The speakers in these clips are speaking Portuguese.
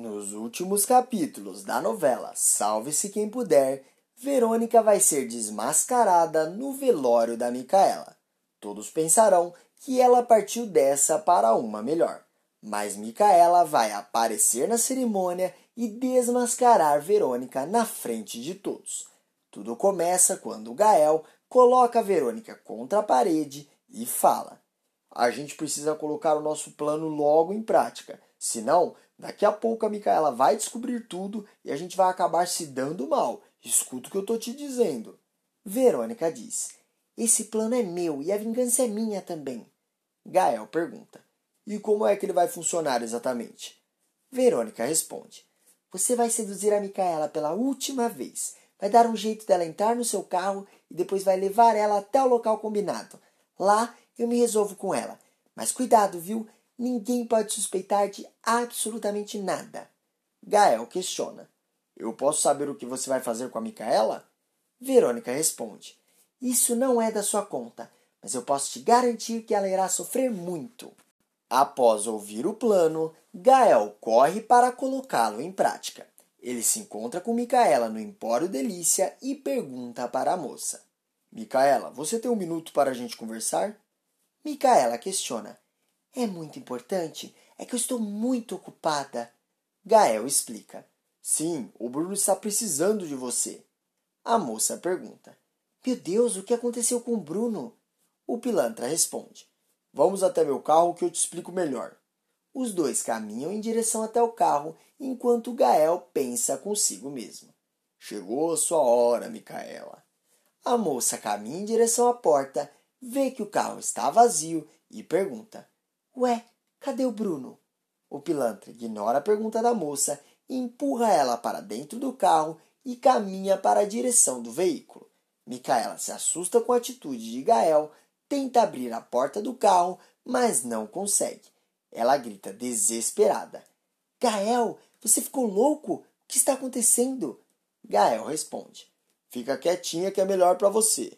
Nos últimos capítulos da novela Salve-se Quem Puder, Verônica vai ser desmascarada no velório da Micaela. Todos pensarão que ela partiu dessa para uma melhor, mas Micaela vai aparecer na cerimônia e desmascarar Verônica na frente de todos. Tudo começa quando Gael coloca Verônica contra a parede e fala: A gente precisa colocar o nosso plano logo em prática, senão Daqui a pouco a Micaela vai descobrir tudo e a gente vai acabar se dando mal. Escuta o que eu tô te dizendo. Verônica diz: Esse plano é meu e a vingança é minha também. Gael pergunta: E como é que ele vai funcionar exatamente? Verônica responde: Você vai seduzir a Micaela pela última vez. Vai dar um jeito dela entrar no seu carro e depois vai levar ela até o local combinado. Lá eu me resolvo com ela. Mas cuidado, viu? Ninguém pode suspeitar de absolutamente nada. Gael questiona. Eu posso saber o que você vai fazer com a Micaela? Verônica responde. Isso não é da sua conta, mas eu posso te garantir que ela irá sofrer muito. Após ouvir o plano, Gael corre para colocá-lo em prática. Ele se encontra com Micaela no Empório Delícia e pergunta para a moça: Micaela, você tem um minuto para a gente conversar? Micaela questiona: é muito importante, é que eu estou muito ocupada. Gael explica. Sim, o Bruno está precisando de você. A moça pergunta. Meu Deus, o que aconteceu com o Bruno? O pilantra responde. Vamos até meu carro que eu te explico melhor. Os dois caminham em direção até o carro, enquanto Gael pensa consigo mesmo. Chegou a sua hora, Micaela. A moça caminha em direção à porta, vê que o carro está vazio e pergunta: Ué, cadê o Bruno? O pilantra ignora a pergunta da moça, empurra ela para dentro do carro e caminha para a direção do veículo. Micaela se assusta com a atitude de Gael, tenta abrir a porta do carro, mas não consegue. Ela grita desesperada: Gael, você ficou louco? O que está acontecendo? Gael responde: Fica quietinha que é melhor para você.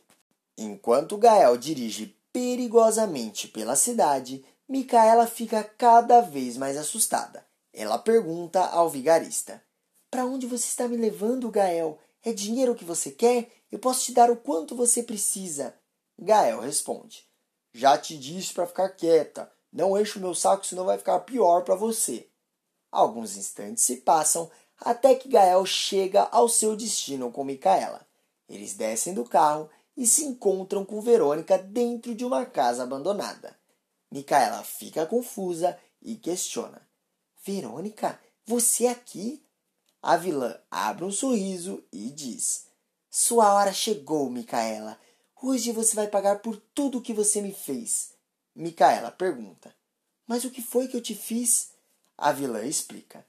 Enquanto Gael dirige perigosamente pela cidade, Micaela fica cada vez mais assustada. Ela pergunta ao vigarista: Para onde você está me levando, Gael? É dinheiro que você quer? Eu posso te dar o quanto você precisa. Gael responde: Já te disse para ficar quieta. Não enche o meu saco, senão vai ficar pior para você. Alguns instantes se passam até que Gael chega ao seu destino com Micaela. Eles descem do carro e se encontram com Verônica dentro de uma casa abandonada. Micaela fica confusa e questiona: Verônica, você aqui? A vilã abre um sorriso e diz: Sua hora chegou, Micaela. Hoje você vai pagar por tudo o que você me fez. Micaela pergunta: Mas o que foi que eu te fiz? A vilã explica: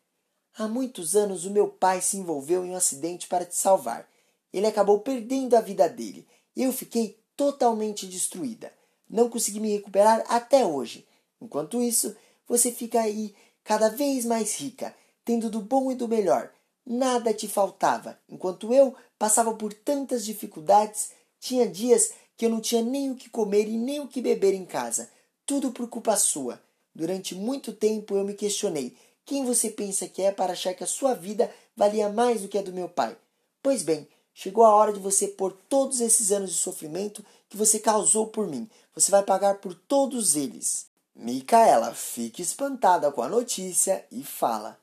Há muitos anos o meu pai se envolveu em um acidente para te salvar. Ele acabou perdendo a vida dele. Eu fiquei totalmente destruída. Não consegui me recuperar até hoje. Enquanto isso, você fica aí cada vez mais rica, tendo do bom e do melhor. Nada te faltava, enquanto eu passava por tantas dificuldades. Tinha dias que eu não tinha nem o que comer e nem o que beber em casa. Tudo por culpa sua. Durante muito tempo eu me questionei: quem você pensa que é para achar que a sua vida valia mais do que a do meu pai? Pois bem, chegou a hora de você pôr todos esses anos de sofrimento que você causou por mim. Você vai pagar por todos eles. Micaela fica espantada com a notícia e fala: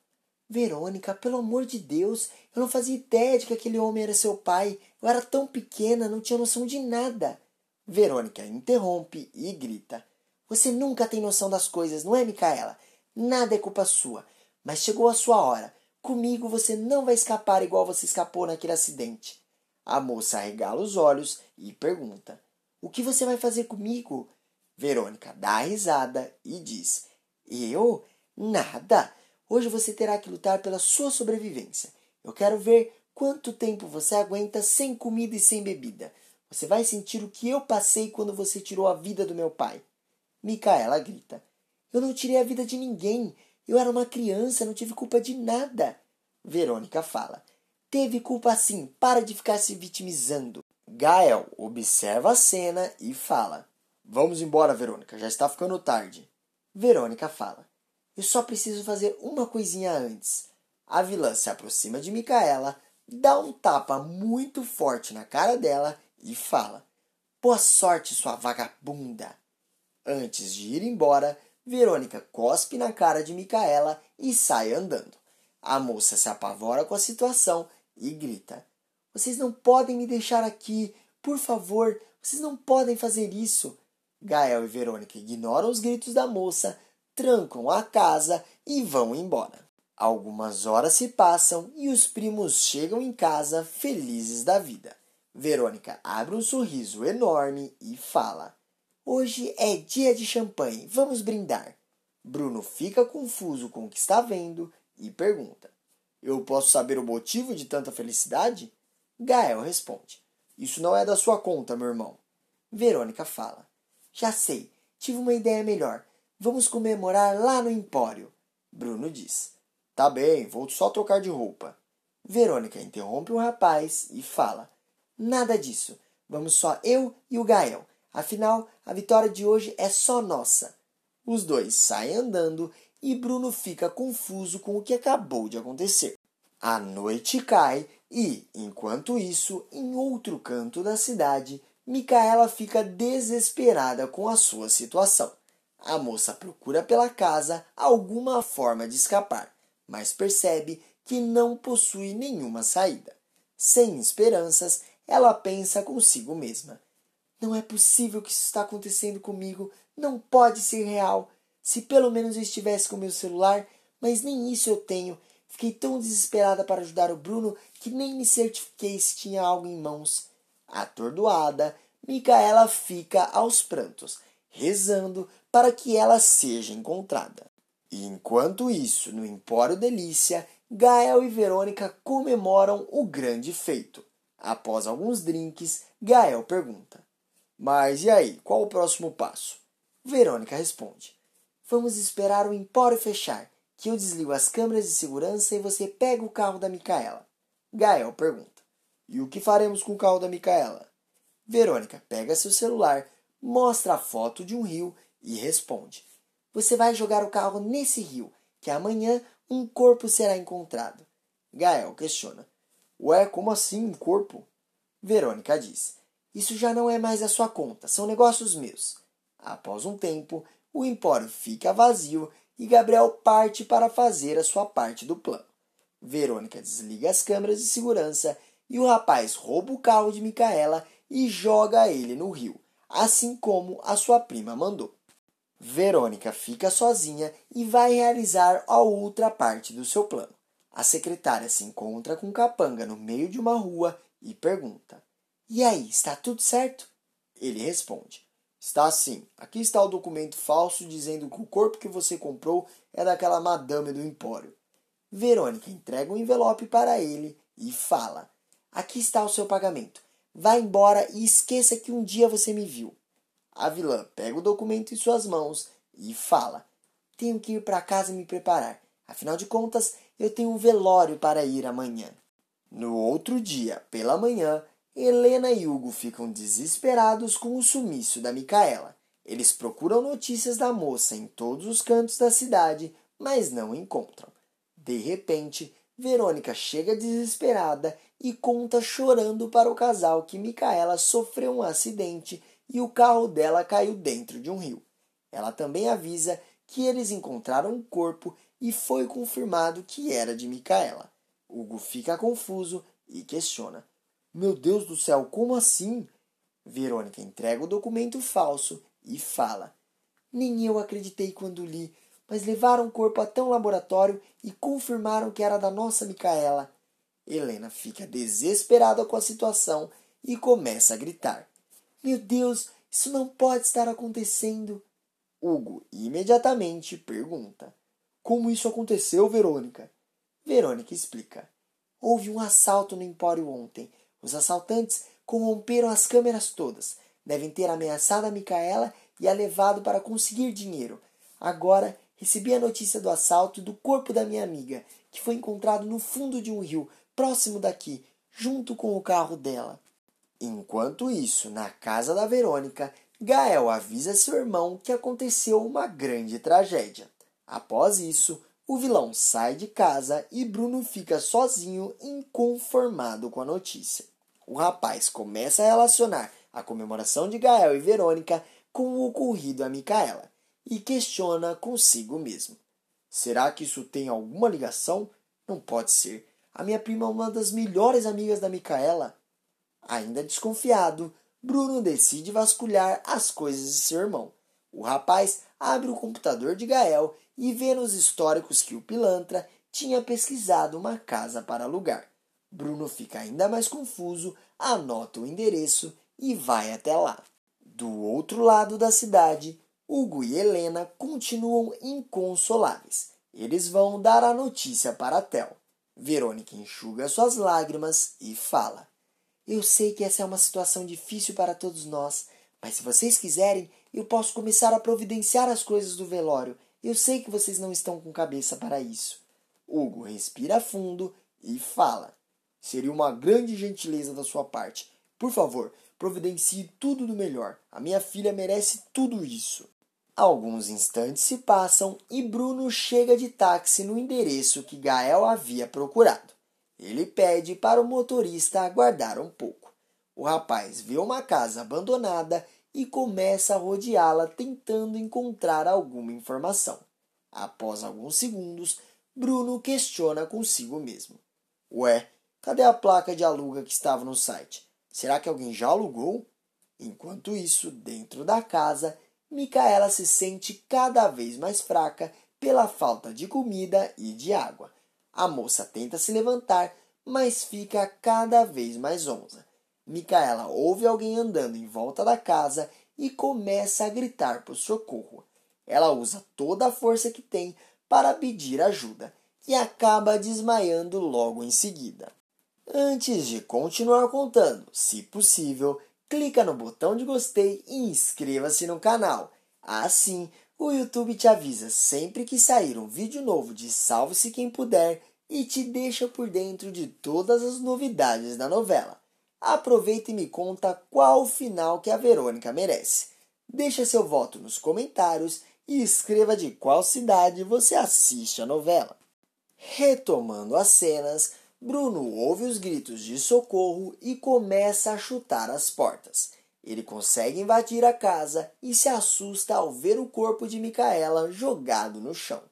Verônica, pelo amor de Deus, eu não fazia ideia de que aquele homem era seu pai. Eu era tão pequena, não tinha noção de nada. Verônica interrompe e grita: Você nunca tem noção das coisas, não é, Micaela? Nada é culpa sua. Mas chegou a sua hora. Comigo você não vai escapar igual você escapou naquele acidente. A moça arregala os olhos e pergunta: o que você vai fazer comigo? Verônica dá risada e diz: Eu? Nada. Hoje você terá que lutar pela sua sobrevivência. Eu quero ver quanto tempo você aguenta sem comida e sem bebida. Você vai sentir o que eu passei quando você tirou a vida do meu pai. Micaela grita: Eu não tirei a vida de ninguém. Eu era uma criança, não tive culpa de nada. Verônica fala: Teve culpa sim, para de ficar se vitimizando. Gael observa a cena e fala: Vamos embora, Verônica, já está ficando tarde. Verônica fala: Eu só preciso fazer uma coisinha antes. A vilã se aproxima de Micaela, dá um tapa muito forte na cara dela e fala: Boa sorte, sua vagabunda! Antes de ir embora, Verônica cospe na cara de Micaela e sai andando. A moça se apavora com a situação e grita: Vocês não podem me deixar aqui! Por favor, vocês não podem fazer isso! Gael e Verônica ignoram os gritos da moça, trancam a casa e vão embora. Algumas horas se passam e os primos chegam em casa felizes da vida. Verônica abre um sorriso enorme e fala: Hoje é dia de champanhe, vamos brindar. Bruno fica confuso com o que está vendo e pergunta: Eu posso saber o motivo de tanta felicidade? Gael responde: Isso não é da sua conta, meu irmão. Verônica fala: Já sei, tive uma ideia melhor. Vamos comemorar lá no Empório. Bruno diz: Tá bem, vou só trocar de roupa. Verônica interrompe o rapaz e fala: Nada disso. Vamos só eu e o Gael. Afinal, a vitória de hoje é só nossa. Os dois saem andando e Bruno fica confuso com o que acabou de acontecer. A noite cai e, enquanto isso, em outro canto da cidade, Micaela fica desesperada com a sua situação. A moça procura pela casa alguma forma de escapar mas percebe que não possui nenhuma saída. Sem esperanças, ela pensa consigo mesma: Não é possível que isso está acontecendo comigo, não pode ser real. Se pelo menos eu estivesse com meu celular, mas nem isso eu tenho. Fiquei tão desesperada para ajudar o Bruno que nem me certifiquei se tinha algo em mãos. Atordoada, Micaela fica aos prantos, rezando para que ela seja encontrada. E enquanto isso, no Empório Delícia, Gael e Verônica comemoram o grande feito. Após alguns drinks, Gael pergunta: Mas e aí, qual o próximo passo? Verônica responde: Vamos esperar o Empório fechar, que eu desligo as câmeras de segurança e você pega o carro da Micaela. Gael pergunta: E o que faremos com o carro da Micaela? Verônica pega seu celular, mostra a foto de um rio e responde: você vai jogar o carro nesse rio, que amanhã um corpo será encontrado. Gael questiona. Ué, como assim um corpo? Verônica diz. Isso já não é mais a sua conta, são negócios meus. Após um tempo, o empório fica vazio e Gabriel parte para fazer a sua parte do plano. Verônica desliga as câmeras de segurança e o rapaz rouba o carro de Micaela e joga ele no rio, assim como a sua prima mandou. Verônica fica sozinha e vai realizar a outra parte do seu plano. A secretária se encontra com Capanga no meio de uma rua e pergunta: E aí, está tudo certo? Ele responde: Está sim. Aqui está o documento falso dizendo que o corpo que você comprou é daquela madame do empório. Verônica entrega um envelope para ele e fala: Aqui está o seu pagamento. Vá embora e esqueça que um dia você me viu. A vilã pega o documento em suas mãos e fala: Tenho que ir para casa e me preparar. Afinal de contas, eu tenho um velório para ir amanhã. No outro dia, pela manhã, Helena e Hugo ficam desesperados com o sumiço da Micaela. Eles procuram notícias da moça em todos os cantos da cidade, mas não encontram. De repente, Verônica chega desesperada e conta chorando para o casal que Micaela sofreu um acidente e o carro dela caiu dentro de um rio. Ela também avisa que eles encontraram um corpo e foi confirmado que era de Micaela. Hugo fica confuso e questiona: Meu Deus do céu, como assim? Verônica entrega o documento falso e fala: Nem eu acreditei quando li, mas levaram o corpo até um laboratório e confirmaram que era da nossa Micaela. Helena fica desesperada com a situação e começa a gritar: meu Deus, isso não pode estar acontecendo. Hugo imediatamente pergunta: Como isso aconteceu, Verônica? Verônica explica: Houve um assalto no empório ontem. Os assaltantes corromperam as câmeras todas. Devem ter ameaçado a Micaela e a levado para conseguir dinheiro. Agora recebi a notícia do assalto e do corpo da minha amiga, que foi encontrado no fundo de um rio, próximo daqui, junto com o carro dela. Enquanto isso, na casa da Verônica, Gael avisa seu irmão que aconteceu uma grande tragédia. Após isso, o vilão sai de casa e Bruno fica sozinho, inconformado com a notícia. O rapaz começa a relacionar a comemoração de Gael e Verônica com o ocorrido a Micaela e questiona consigo mesmo. Será que isso tem alguma ligação? Não pode ser. A minha prima é uma das melhores amigas da Micaela. Ainda desconfiado, Bruno decide vasculhar as coisas de seu irmão. O rapaz abre o computador de Gael e vê nos históricos que o pilantra tinha pesquisado uma casa para alugar. Bruno fica ainda mais confuso, anota o endereço e vai até lá. Do outro lado da cidade, Hugo e Helena continuam inconsoláveis. Eles vão dar a notícia para Tel. Verônica enxuga suas lágrimas e fala: Eu sei que essa é uma situação difícil para todos nós, mas se vocês quiserem, eu posso começar a providenciar as coisas do velório. Eu sei que vocês não estão com cabeça para isso. Hugo respira fundo e fala: Seria uma grande gentileza da sua parte. Por favor, providencie tudo do melhor. A minha filha merece tudo isso. Alguns instantes se passam e Bruno chega de táxi no endereço que Gael havia procurado. Ele pede para o motorista aguardar um pouco. O rapaz vê uma casa abandonada e começa a rodeá-la tentando encontrar alguma informação. Após alguns segundos, Bruno questiona consigo mesmo: Ué, cadê a placa de aluga que estava no site? Será que alguém já alugou? Enquanto isso, dentro da casa, Micaela se sente cada vez mais fraca pela falta de comida e de água. A moça tenta se levantar, mas fica cada vez mais onza. Micaela ouve alguém andando em volta da casa e começa a gritar por socorro. Ela usa toda a força que tem para pedir ajuda e acaba desmaiando logo em seguida. Antes de continuar contando, se possível, clica no botão de gostei e inscreva-se no canal. Assim, o YouTube te avisa sempre que sair um vídeo novo de Salve-se Quem Puder e te deixa por dentro de todas as novidades da novela. Aproveita e me conta qual final que a Verônica merece. Deixa seu voto nos comentários e escreva de qual cidade você assiste a novela. Retomando as cenas, Bruno ouve os gritos de socorro e começa a chutar as portas. Ele consegue invadir a casa e se assusta ao ver o corpo de Micaela jogado no chão.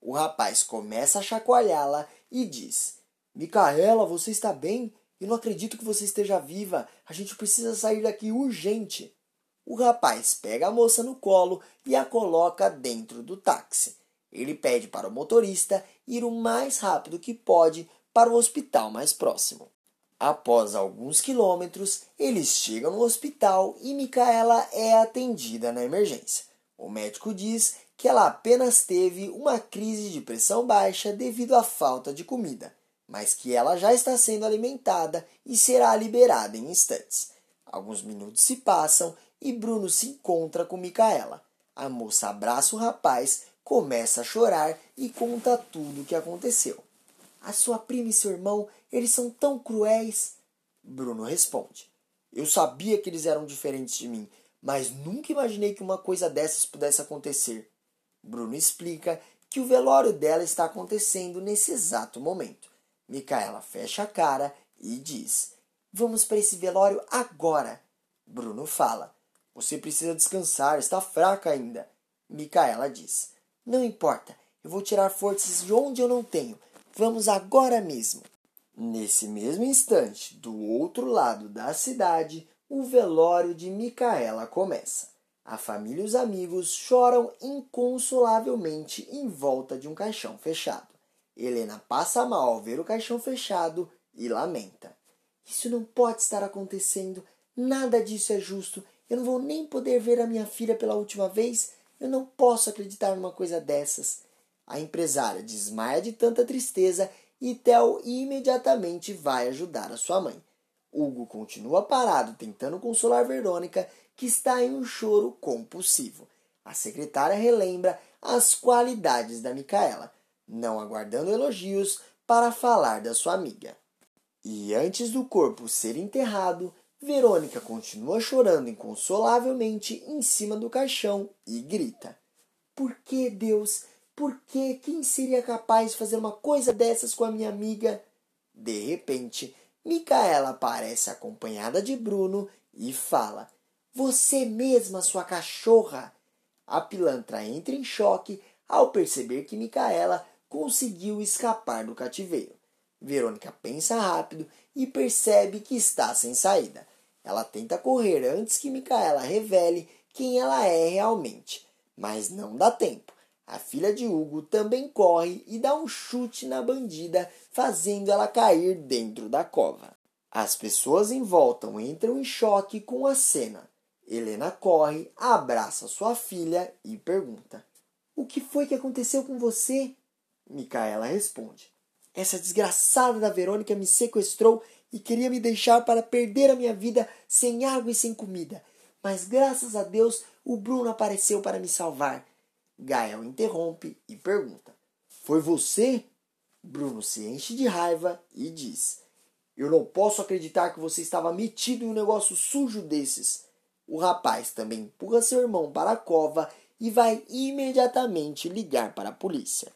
O rapaz começa a chacoalhá-la e diz: Micaela, você está bem? Eu não acredito que você esteja viva. A gente precisa sair daqui urgente. O rapaz pega a moça no colo e a coloca dentro do táxi. Ele pede para o motorista ir o mais rápido que pode para o hospital mais próximo. Após alguns quilômetros, eles chegam no hospital e Micaela é atendida na emergência. O médico diz que ela apenas teve uma crise de pressão baixa devido à falta de comida mas que ela já está sendo alimentada e será liberada em instantes. Alguns minutos se passam e Bruno se encontra com Micaela. A moça abraça o rapaz, começa a chorar e conta tudo o que aconteceu. A sua prima e seu irmão, eles são tão cruéis. Bruno responde: Eu sabia que eles eram diferentes de mim, mas nunca imaginei que uma coisa dessas pudesse acontecer. Bruno explica que o velório dela está acontecendo nesse exato momento. Micaela fecha a cara e diz: Vamos para esse velório agora. Bruno fala: Você precisa descansar, está fraca ainda. Micaela diz: Não importa, eu vou tirar forças de onde eu não tenho. Vamos agora mesmo. Nesse mesmo instante, do outro lado da cidade, o velório de Micaela começa. A família e os amigos choram inconsolavelmente em volta de um caixão fechado. Helena passa mal ao ver o caixão fechado e lamenta. Isso não pode estar acontecendo. Nada disso é justo. Eu não vou nem poder ver a minha filha pela última vez. Eu não posso acreditar numa coisa dessas. A empresária desmaia de tanta tristeza e Theo imediatamente vai ajudar a sua mãe. Hugo continua parado tentando consolar Verônica, que está em um choro compulsivo. A secretária relembra as qualidades da Micaela não aguardando elogios para falar da sua amiga. E antes do corpo ser enterrado, Verônica continua chorando inconsolavelmente em cima do caixão e grita: Por que, Deus? Porque quem seria capaz de fazer uma coisa dessas com a minha amiga? De repente, Micaela aparece acompanhada de Bruno e fala: Você mesma, sua cachorra! A pilantra entra em choque ao perceber que Micaela conseguiu escapar do cativeiro. Verônica pensa rápido e percebe que está sem saída. Ela tenta correr antes que Micaela revele quem ela é realmente, mas não dá tempo. A filha de Hugo também corre e dá um chute na bandida, fazendo ela cair dentro da cova. As pessoas em volta entram em choque com a cena. Helena corre, abraça sua filha e pergunta: O que foi que aconteceu com você? Micaela responde: Essa desgraçada da Verônica me sequestrou e queria me deixar para perder a minha vida sem água e sem comida. Mas graças a Deus o Bruno apareceu para me salvar. Gael interrompe e pergunta: Foi você? Bruno se enche de raiva e diz: Eu não posso acreditar que você estava metido em um negócio sujo desses. O rapaz também empurra seu irmão para a cova e vai imediatamente ligar para a polícia.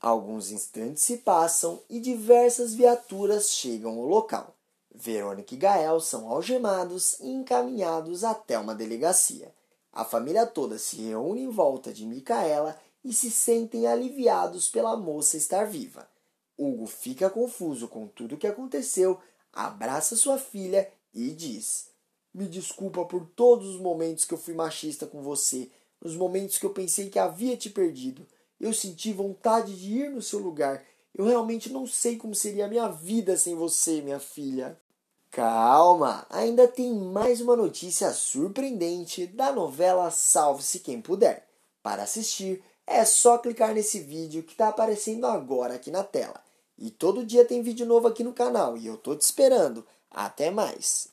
Alguns instantes se passam e diversas viaturas chegam ao local. Verônica e Gael são algemados e encaminhados até uma delegacia. A família toda se reúne em volta de Micaela e se sentem aliviados pela moça estar viva. Hugo fica confuso com tudo o que aconteceu, abraça sua filha e diz: Me desculpa por todos os momentos que eu fui machista com você, nos momentos que eu pensei que havia te perdido. Eu senti vontade de ir no seu lugar. Eu realmente não sei como seria a minha vida sem você, minha filha. Calma, ainda tem mais uma notícia surpreendente da novela Salve-se Quem Puder. Para assistir, é só clicar nesse vídeo que está aparecendo agora aqui na tela. E todo dia tem vídeo novo aqui no canal e eu tô te esperando. Até mais!